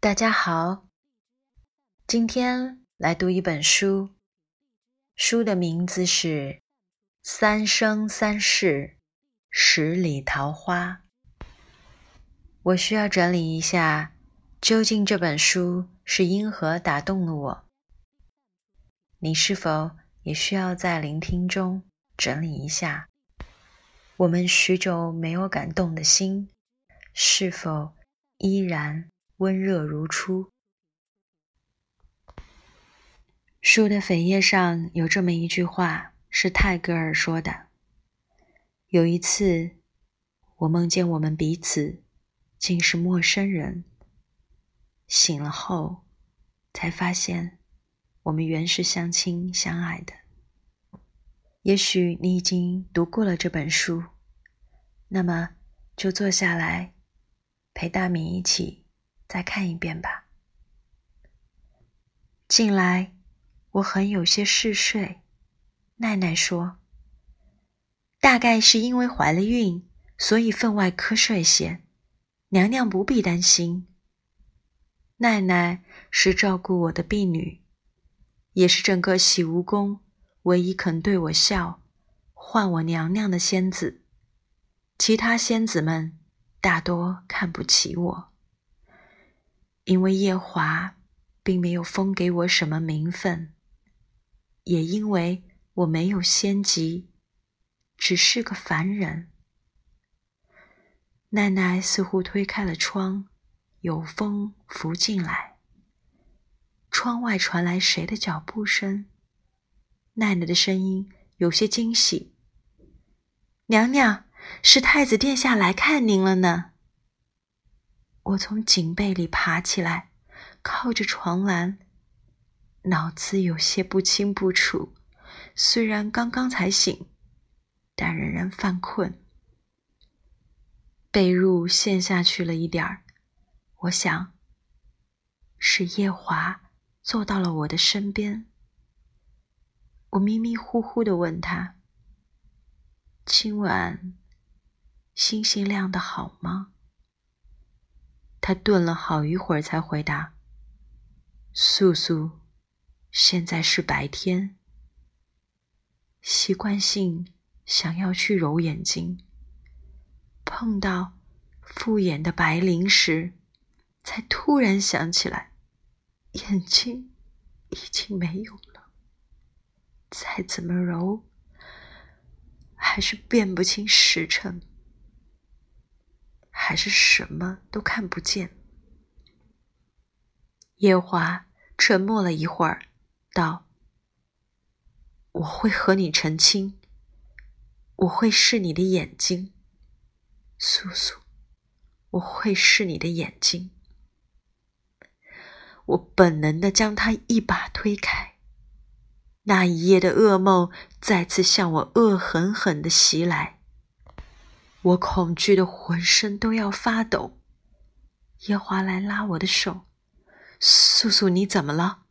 大家好，今天来读一本书，书的名字是《三生三世十里桃花》。我需要整理一下，究竟这本书是因何打动了我？你是否也需要在聆听中整理一下？我们许久没有感动的心，是否依然？温热如初。书的扉页上有这么一句话，是泰戈尔说的：“有一次，我梦见我们彼此竟是陌生人。醒了后，才发现我们原是相亲相爱的。也许你已经读过了这本书，那么就坐下来，陪大米一起。”再看一遍吧。近来我很有些嗜睡，奈奈说：“大概是因为怀了孕，所以分外瞌睡些。娘娘不必担心。奈奈是照顾我的婢女，也是整个洗梧宫唯一肯对我笑、唤我娘娘的仙子。其他仙子们大多看不起我。”因为夜华并没有封给我什么名分，也因为我没有仙籍，只是个凡人。奈奈似乎推开了窗，有风拂进来。窗外传来谁的脚步声？奈奈的声音有些惊喜：“娘娘，是太子殿下来看您了呢。”我从锦被里爬起来，靠着床栏，脑子有些不清不楚。虽然刚刚才醒，但仍然犯困。被褥陷下去了一点儿，我想是夜华坐到了我的身边。我迷迷糊糊的问他：“今晚星星亮的好吗？”他顿了好一会儿，才回答：“素素，现在是白天。习惯性想要去揉眼睛，碰到复眼的白灵时，才突然想起来，眼睛已经没有了。再怎么揉，还是辨不清时辰。”还是什么都看不见。夜华沉默了一会儿，道：“我会和你成亲，我会是你的眼睛，素素，我会是你的眼睛。”我本能的将他一把推开。那一夜的噩梦再次向我恶狠狠的袭来。我恐惧的浑身都要发抖。夜华来拉我的手：“素素，你怎么了？”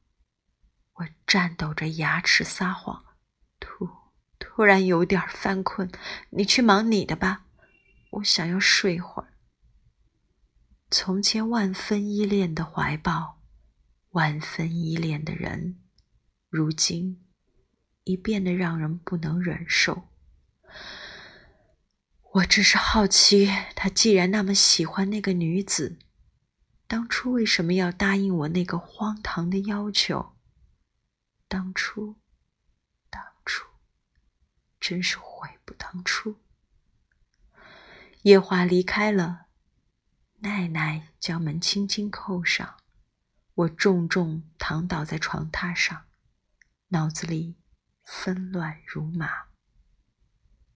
我颤抖着牙齿撒谎：“突突然有点犯困，你去忙你的吧，我想要睡会儿。”从前万分依恋的怀抱，万分依恋的人，如今已变得让人不能忍受。我只是好奇，他既然那么喜欢那个女子，当初为什么要答应我那个荒唐的要求？当初，当初，真是悔不当初。夜华离开了，奈奈将门轻轻扣上，我重重躺倒在床榻上，脑子里纷乱如麻。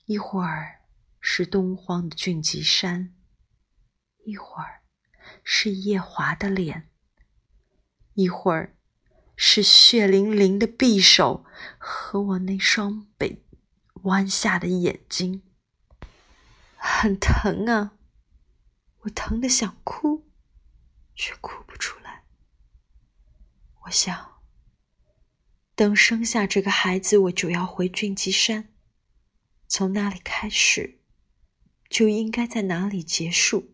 一会儿。是东荒的俊极山，一会儿是夜华的脸，一会儿是血淋淋的匕首和我那双被弯下的眼睛，很疼啊！我疼得想哭，却哭不出来。我想，等生下这个孩子，我就要回俊极山，从那里开始。就应该在哪里结束？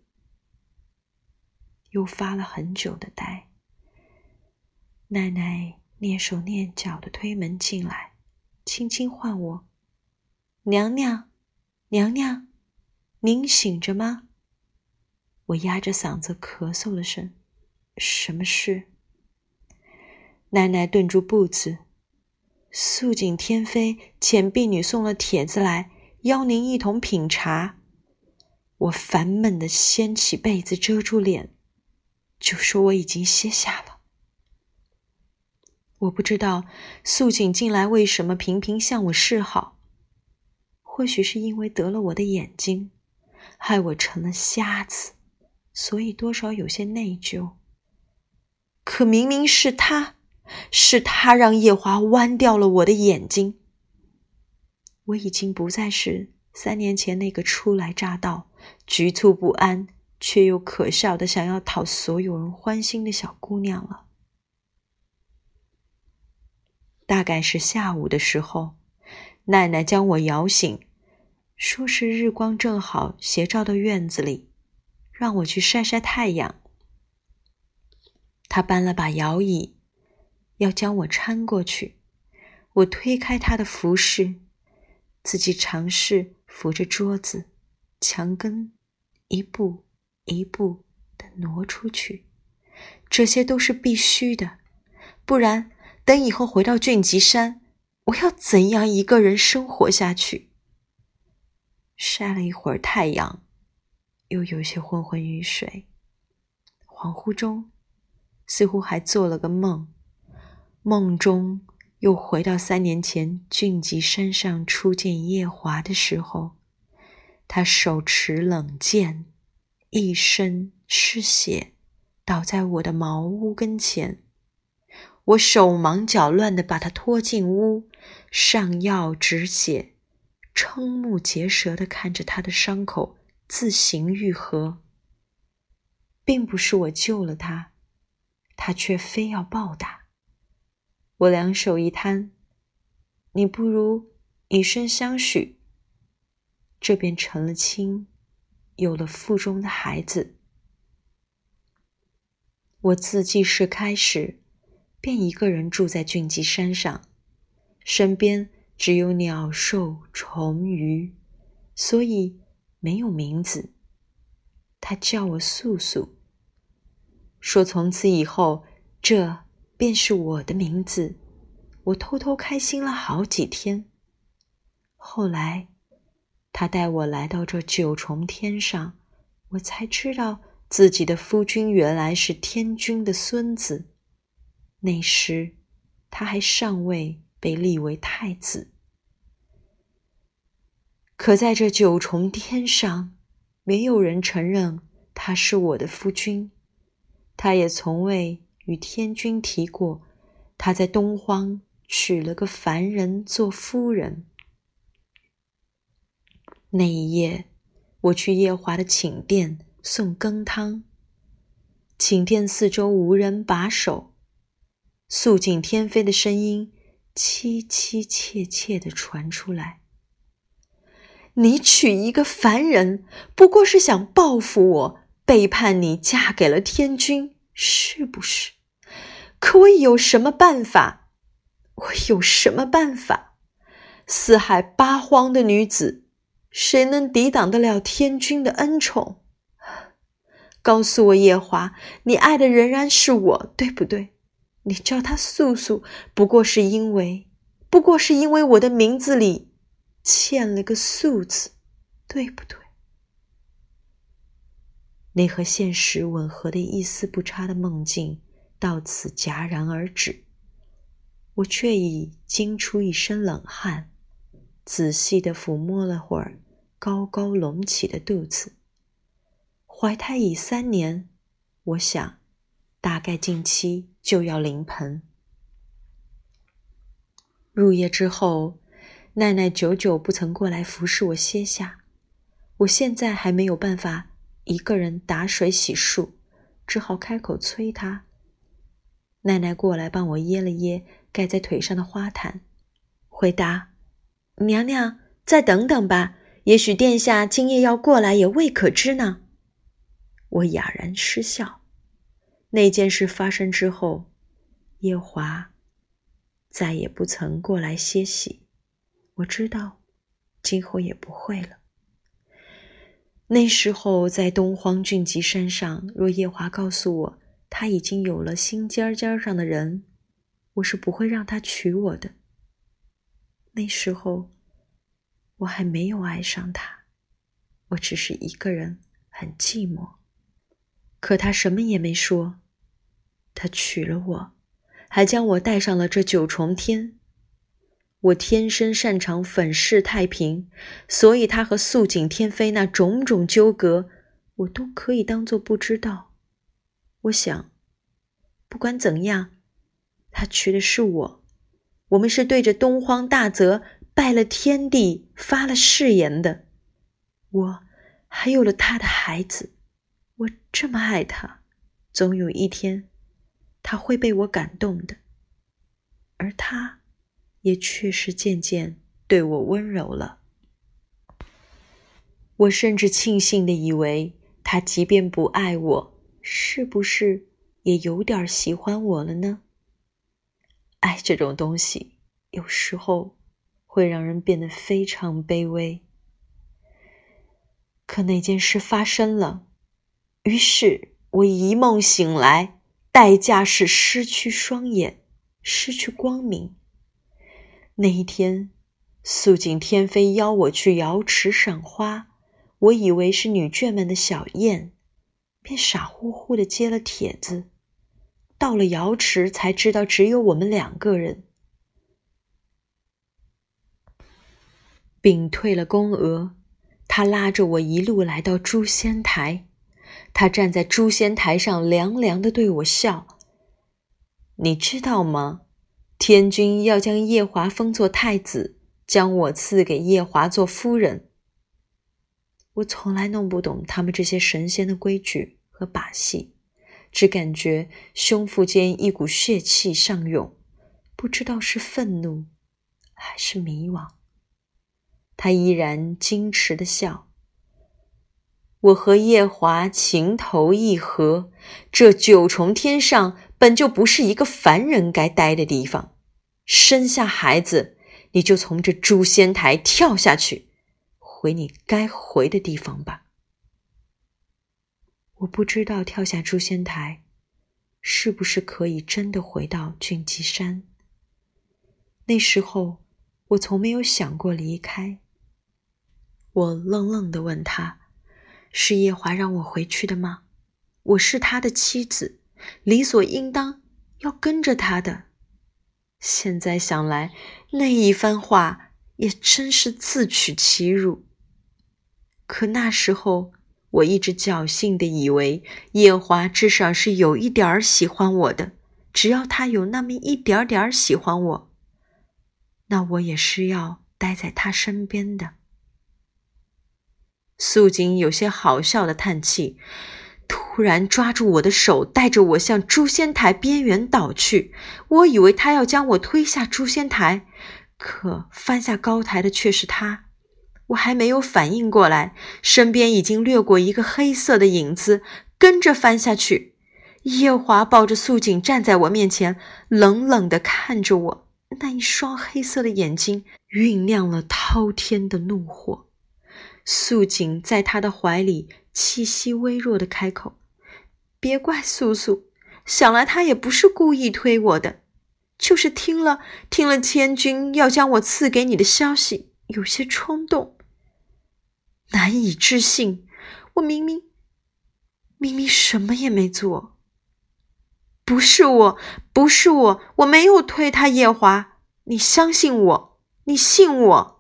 又发了很久的呆。奶奶蹑手蹑脚的推门进来，轻轻唤我：“娘娘，娘娘，您醒着吗？”我压着嗓子咳嗽了声：“什么事？”奶奶顿住步子：“素锦天妃遣婢女送了帖子来，邀您一同品茶。”我烦闷的掀起被子遮住脸，就说我已经歇下了。我不知道素锦近来为什么频频向我示好，或许是因为得了我的眼睛，害我成了瞎子。所以多少有些内疚。可明明是他，是他让夜华剜掉了我的眼睛。我已经不再是三年前那个初来乍到、局促不安却又可笑的想要讨所有人欢心的小姑娘了。大概是下午的时候，奶奶将我摇醒，说是日光正好斜照到院子里。让我去晒晒太阳。她搬了把摇椅，要将我搀过去。我推开她的服饰，自己尝试扶着桌子、墙根，一步一步的挪出去。这些都是必须的，不然等以后回到俊吉山，我要怎样一个人生活下去？晒了一会儿太阳。又有些昏昏欲睡，恍惚中似乎还做了个梦，梦中又回到三年前俊吉山上初见夜华的时候，他手持冷剑，一身是血，倒在我的茅屋跟前，我手忙脚乱地把他拖进屋，上药止血，瞠目结舌地看着他的伤口。自行愈合，并不是我救了他，他却非要报答。我两手一摊，你不如以身相许，这便成了亲，有了腹中的孩子。我自记事开始，便一个人住在俊吉山上，身边只有鸟兽虫鱼，所以。没有名字，他叫我素素。说从此以后，这便是我的名字。我偷偷开心了好几天。后来，他带我来到这九重天上，我才知道自己的夫君原来是天君的孙子。那时，他还尚未被立为太子。可在这九重天上，没有人承认他是我的夫君，他也从未与天君提过他在东荒娶了个凡人做夫人。那一夜，我去夜华的寝殿送羹汤，寝殿四周无人把守，素锦天妃的声音凄凄切切地传出来。你娶一个凡人，不过是想报复我，背叛你，嫁给了天君，是不是？可我有什么办法？我有什么办法？四海八荒的女子，谁能抵挡得了天君的恩宠？告诉我，夜华，你爱的仍然是我，对不对？你叫他素素，不过是因为，不过是因为我的名字里。欠了个素字，对不对？那和现实吻合的一丝不差的梦境到此戛然而止，我却已惊出一身冷汗，仔细的抚摸了会儿高高隆起的肚子。怀胎已三年，我想，大概近期就要临盆。入夜之后。奈奈久久不曾过来服侍我歇下，我现在还没有办法一个人打水洗漱，只好开口催她。奈奈过来帮我掖了掖盖在腿上的花毯，回答：“娘娘，再等等吧，也许殿下今夜要过来也未可知呢。”我哑然失笑，那件事发生之后，夜华再也不曾过来歇息。我知道，今后也不会了。那时候，在东荒俊吉山上，若夜华告诉我他已经有了心尖尖上的人，我是不会让他娶我的。那时候，我还没有爱上他，我只是一个人，很寂寞。可他什么也没说，他娶了我，还将我带上了这九重天。我天生擅长粉饰太平，所以他和素锦天妃那种种纠葛，我都可以当做不知道。我想，不管怎样，他娶的是我。我们是对着东荒大泽拜了天地、发了誓言的。我还有了他的孩子，我这么爱他，总有一天他会被我感动的。而他，也确实渐渐对我温柔了。我甚至庆幸的以为，他即便不爱我，是不是也有点喜欢我了呢？爱这种东西，有时候会让人变得非常卑微。可那件事发生了，于是我一梦醒来，代价是失去双眼，失去光明。那一天，素锦天妃邀我去瑶池赏花，我以为是女眷们的小宴，便傻乎乎的接了帖子。到了瑶池，才知道只有我们两个人。屏退了宫娥，他拉着我一路来到诛仙台。他站在诛仙台上，凉凉的对我笑：“你知道吗？天君要将夜华封作太子，将我赐给夜华做夫人。”我从来弄不懂他们这些神仙的规矩和把戏。只感觉胸腹间一股血气上涌，不知道是愤怒还是迷惘。他依然矜持的笑。我和夜华情投意合，这九重天上本就不是一个凡人该待的地方。生下孩子，你就从这诛仙台跳下去，回你该回的地方吧。我不知道跳下诛仙台，是不是可以真的回到俊吉山。那时候，我从没有想过离开。我愣愣的问他：“是夜华让我回去的吗？我是他的妻子，理所应当要跟着他的。”现在想来，那一番话也真是自取其辱。可那时候。我一直侥幸的以为夜华至少是有一点儿喜欢我的，只要他有那么一点点儿喜欢我，那我也是要待在他身边的。素锦有些好笑的叹气，突然抓住我的手，带着我向诛仙台边缘倒去。我以为他要将我推下诛仙台，可翻下高台的却是他。我还没有反应过来，身边已经掠过一个黑色的影子，跟着翻下去。夜华抱着素锦站在我面前，冷冷地看着我，那一双黑色的眼睛酝酿了滔天的怒火。素锦在他的怀里，气息微弱地开口：“别怪素素，想来他也不是故意推我的，就是听了听了千钧要将我赐给你的消息，有些冲动。”难以置信，我明明明明什么也没做，不是我，不是我，我没有推他夜华，你相信我，你信我。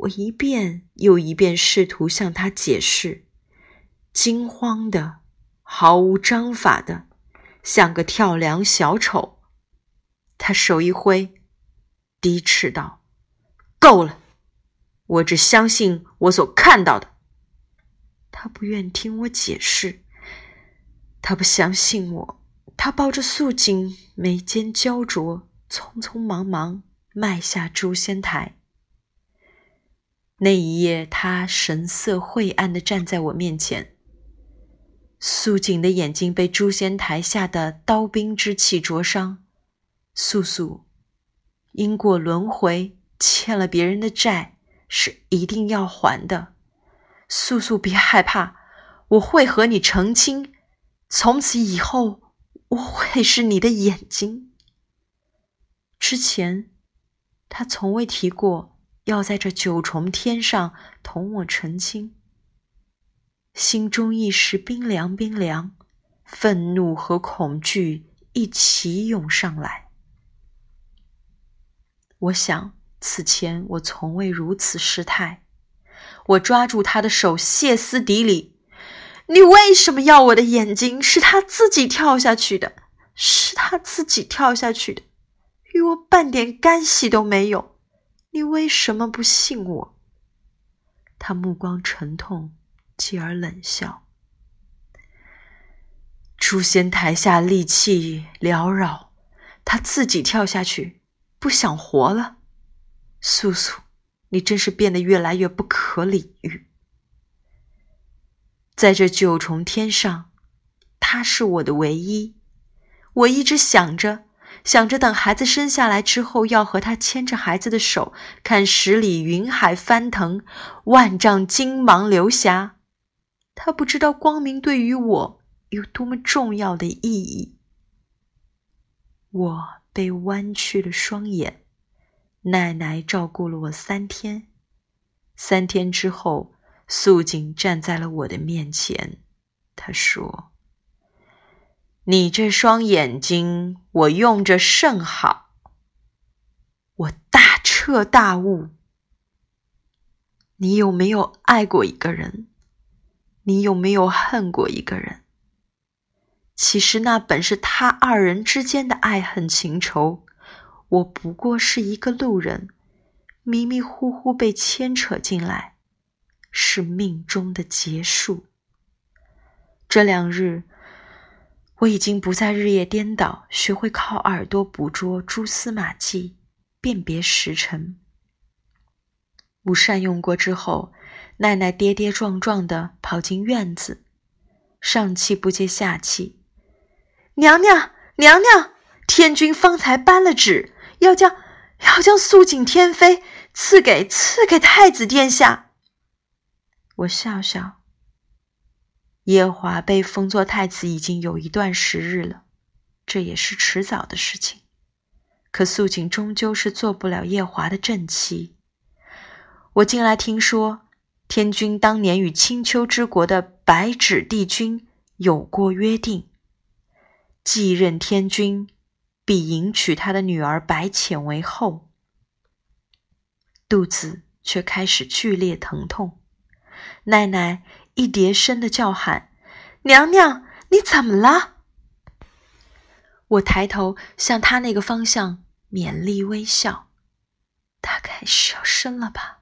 我一遍又一遍试图向他解释，惊慌的，毫无章法的，像个跳梁小丑。他手一挥，低斥道：“够了。”我只相信我所看到的。他不愿听我解释，他不相信我。他抱着素锦，眉间焦灼，匆匆忙忙迈下诛仙台。那一夜，他神色晦暗的站在我面前。素锦的眼睛被诛仙台下的刀兵之气灼伤，素素因果轮回，欠了别人的债是一定要还的。素素，别害怕，我会和你成亲，从此以后我会是你的眼睛。之前他从未提过要在这九重天上同我成亲。心中一时冰凉冰凉，愤怒和恐惧一起涌上来。我想，此前我从未如此失态。我抓住他的手，歇斯底里：“你为什么要我的眼睛？是他自己跳下去的，是他自己跳下去的，与我半点干系都没有。你为什么不信我？”他目光沉痛。继而冷笑。诛仙台下戾气缭绕，他自己跳下去，不想活了。素素，你真是变得越来越不可理喻。在这九重天上，他是我的唯一。我一直想着，想着等孩子生下来之后，要和他牵着孩子的手，看十里云海翻腾，万丈金芒流霞。他不知道光明对于我有多么重要的意义。我被弯曲了双眼，奶奶照顾了我三天。三天之后，素锦站在了我的面前。她说：“你这双眼睛，我用着甚好。”我大彻大悟。你有没有爱过一个人？你有没有恨过一个人？其实那本是他二人之间的爱恨情仇，我不过是一个路人，迷迷糊糊被牵扯进来，是命中的劫数。这两日，我已经不再日夜颠倒，学会靠耳朵捕捉蛛丝马迹，辨别时辰。午膳用过之后。奈奈跌跌撞撞地跑进院子，上气不接下气：“娘娘，娘娘，天君方才颁了旨，要将要将素锦天妃赐给赐给太子殿下。”我笑笑。夜华被封作太子已经有一段时日了，这也是迟早的事情。可素锦终究是做不了夜华的正妻。我近来听说。天君当年与青丘之国的白纸帝君有过约定，继任天君必迎娶他的女儿白浅为后。肚子却开始剧烈疼痛，奈奈一叠声的叫喊：“娘娘，你怎么了？”我抬头向他那个方向勉力微笑，大概是要生了吧。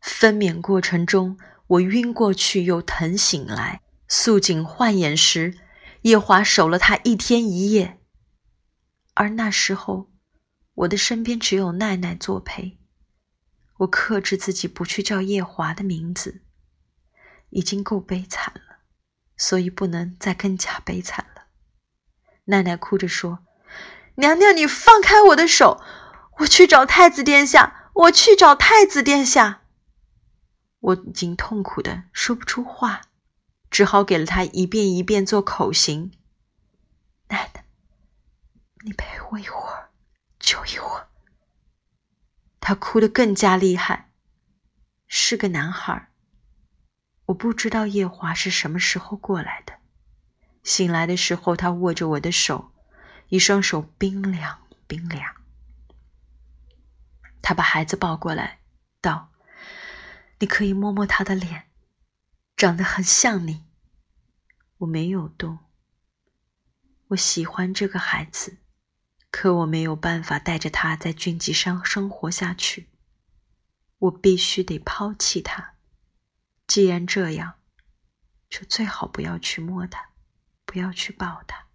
分娩过程中，我晕过去又疼醒来。素锦换眼时，夜华守了她一天一夜。而那时候，我的身边只有奈奈作陪。我克制自己不去叫夜华的名字，已经够悲惨了，所以不能再更加悲惨了。奈奈哭着说：“娘娘，你放开我的手，我去找太子殿下，我去找太子殿下。”我已经痛苦的说不出话，只好给了他一遍一遍做口型。奶奶，你陪我一会儿，就一会儿。他哭得更加厉害，是个男孩。我不知道夜华是什么时候过来的。醒来的时候，他握着我的手，一双手冰凉冰凉。他把孩子抱过来，道。你可以摸摸他的脸，长得很像你。我没有动。我喜欢这个孩子，可我没有办法带着他在军籍上生活下去。我必须得抛弃他。既然这样，就最好不要去摸他，不要去抱他，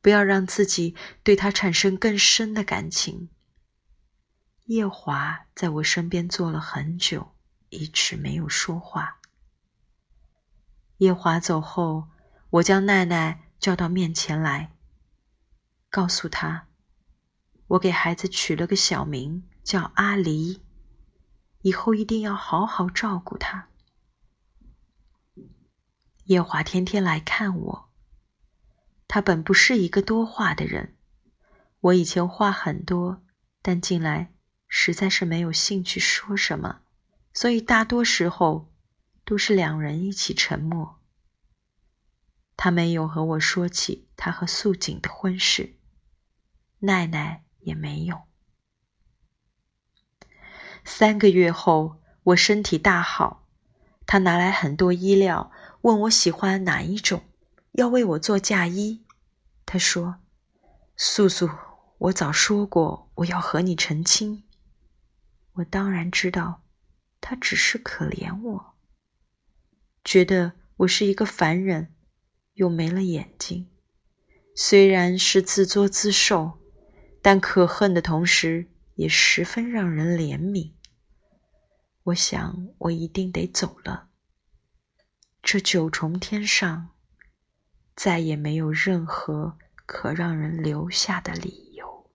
不要让自己对他产生更深的感情。夜华在我身边坐了很久。一直没有说话。夜华走后，我将奈奈叫到面前来，告诉她，我给孩子取了个小名叫阿离，以后一定要好好照顾他。夜华天天来看我，他本不是一个多话的人，我以前话很多，但近来实在是没有兴趣说什么，所以大多时候。都是两人一起沉默。他没有和我说起他和素锦的婚事，奈奈也没有。三个月后，我身体大好，他拿来很多衣料，问我喜欢哪一种，要为我做嫁衣。他说：“素素，我早说过我要和你成亲。”我当然知道，他只是可怜我。觉得我是一个凡人，又没了眼睛，虽然是自作自受，但可恨的同时也十分让人怜悯。我想，我一定得走了。这九重天上，再也没有任何可让人留下的理由。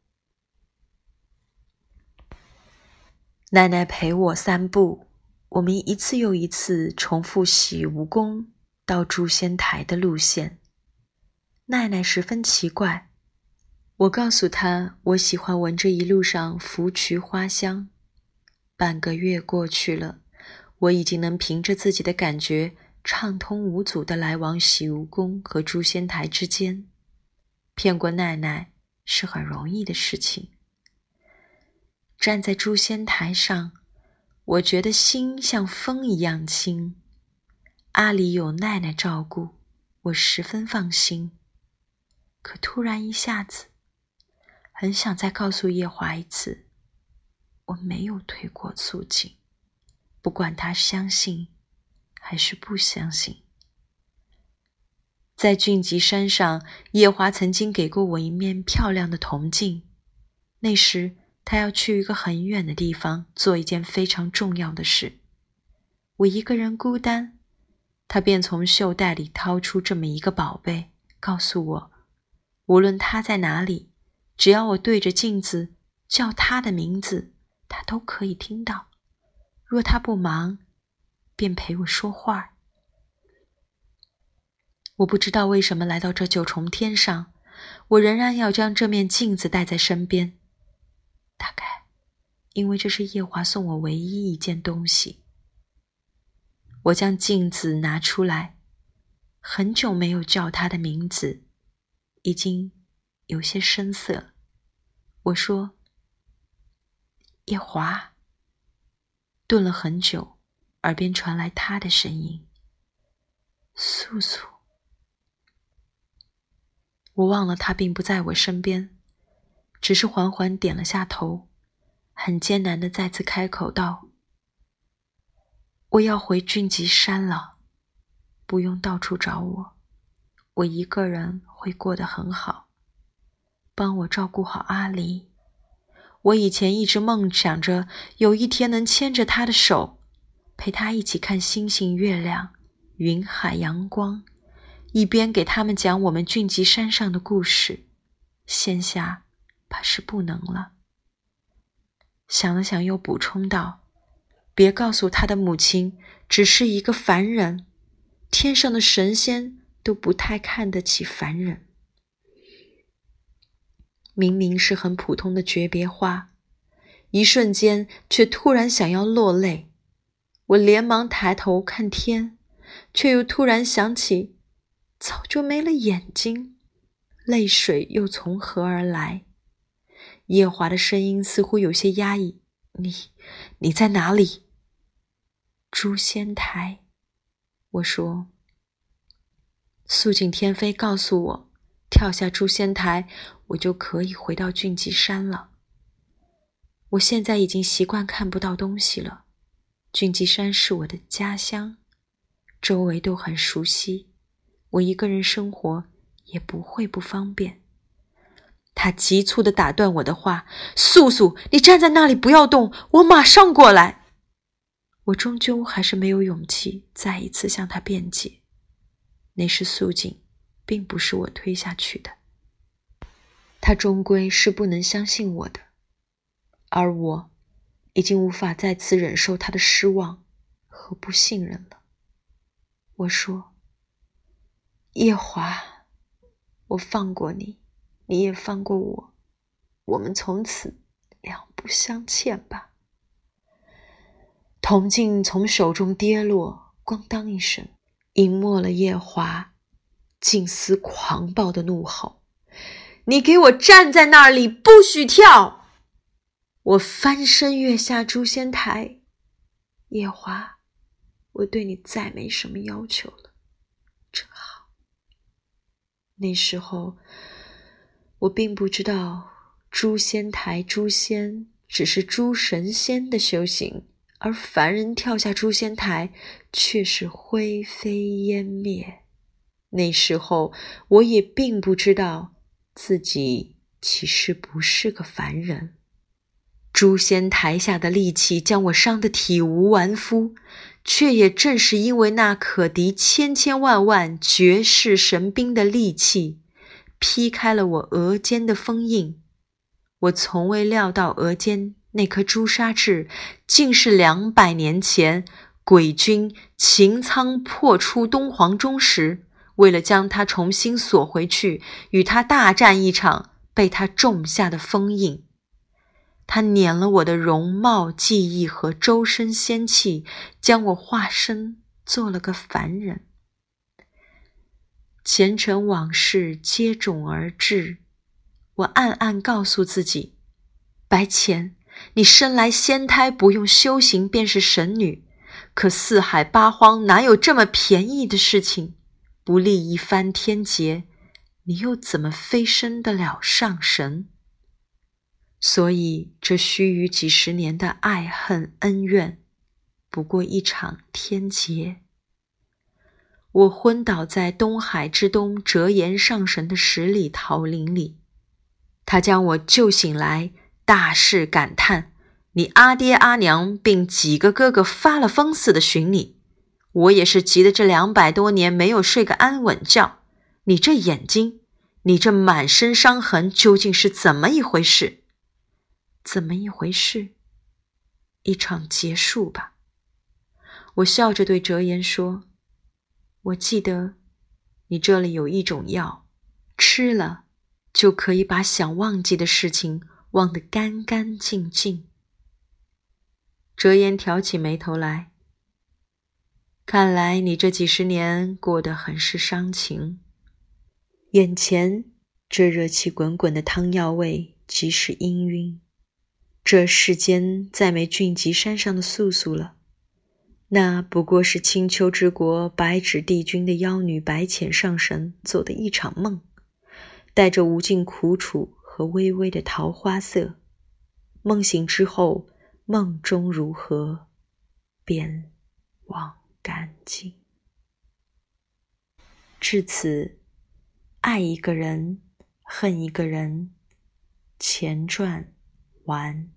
奶奶陪我散步。我们一次又一次重复洗蜈蚣到诛仙台的路线。奈奈十分奇怪，我告诉她，我喜欢闻这一路上芙蕖花香。半个月过去了，我已经能凭着自己的感觉畅通无阻地来往洗梧宫和诛仙台之间。骗过奈奈是很容易的事情。站在诛仙台上。我觉得心像风一样轻，阿里有奈奈照顾，我十分放心。可突然一下子，很想再告诉夜华一次，我没有推过素锦，不管他相信还是不相信。在俊吉山上，夜华曾经给过我一面漂亮的铜镜，那时。他要去一个很远的地方做一件非常重要的事，我一个人孤单，他便从袖袋里掏出这么一个宝贝，告诉我，无论他在哪里，只要我对着镜子叫他的名字，他都可以听到。若他不忙，便陪我说话。我不知道为什么来到这九重天上，我仍然要将这面镜子带在身边。大概，因为这是夜华送我唯一一件东西。我将镜子拿出来，很久没有叫他的名字，已经有些生涩。我说：“夜华。”顿了很久，耳边传来他的声音：“素素。”我忘了他并不在我身边。只是缓缓点了下头，很艰难的再次开口道：“我要回俊吉山了，不用到处找我，我一个人会过得很好。帮我照顾好阿离。我以前一直梦想着有一天能牵着他的手，陪他一起看星星、月亮、云海、阳光，一边给他们讲我们俊吉山上的故事。现下。”怕是不能了。想了想，又补充道：“别告诉他的母亲，只是一个凡人，天上的神仙都不太看得起凡人。”明明是很普通的诀别话，一瞬间却突然想要落泪。我连忙抬头看天，却又突然想起，早就没了眼睛，泪水又从何而来？夜华的声音似乎有些压抑：“你，你在哪里？”诛仙台，我说。素锦天妃告诉我，跳下诛仙台，我就可以回到俊吉山了。我现在已经习惯看不到东西了。俊吉山是我的家乡，周围都很熟悉，我一个人生活也不会不方便。他急促地打断我的话：“素素，你站在那里不要动，我马上过来。”我终究还是没有勇气再一次向他辩解。那时素锦并不是我推下去的，他终归是不能相信我的，而我已经无法再次忍受他的失望和不信任了。我说：“夜华，我放过你，你也放过我，我们从此两不相欠吧。”铜镜从手中跌落，咣当一声，隐没了夜华近似狂暴的怒吼：“你给我站在那里，不许跳！”我翻身跃下诛仙台，夜华，我对你再没什么要求了，真好。那时候，我并不知道诛仙台诛仙只是诸神仙的修行。而凡人跳下诛仙台，却是灰飞烟灭。那时候，我也并不知道自己其实不是个凡人。诛仙台下的利器将我伤得体无完肤，却也正是因为那可敌千千万万绝世神兵的利器，劈开了我额间的封印。我从未料到额间。那颗朱砂痣，竟是两百年前鬼君秦苍破出东皇钟时，为了将它重新锁回去，与他大战一场，被他种下的封印。他碾了我的容貌、记忆和周身仙气，将我化身做了个凡人。前尘往事接踵而至，我暗暗告诉自己：白浅。你生来仙胎，不用修行便是神女。可四海八荒哪有这么便宜的事情？不立一番天劫，你又怎么飞升得了上神？所以这须臾几十年的爱恨恩怨，不过一场天劫。我昏倒在东海之东折颜上神的十里桃林里，他将我救醒来。大肆感叹：“你阿爹阿娘并几个哥哥发了疯似的寻你，我也是急得这两百多年没有睡个安稳觉。你这眼睛，你这满身伤痕，究竟是怎么一回事？怎么一回事？一场结束吧。”我笑着对哲言说：“我记得，你这里有一种药，吃了就可以把想忘记的事情。”忘得干干净净。哲言挑起眉头来，看来你这几十年过得很是伤情。眼前这热气滚滚的汤药味，即是氤氲。这世间再没俊极山上的素素了，那不过是青丘之国白纸帝君的妖女白浅上神做的一场梦，带着无尽苦楚。和微微的桃花色，梦醒之后，梦中如何，便忘干净。至此，爱一个人，恨一个人，前传完。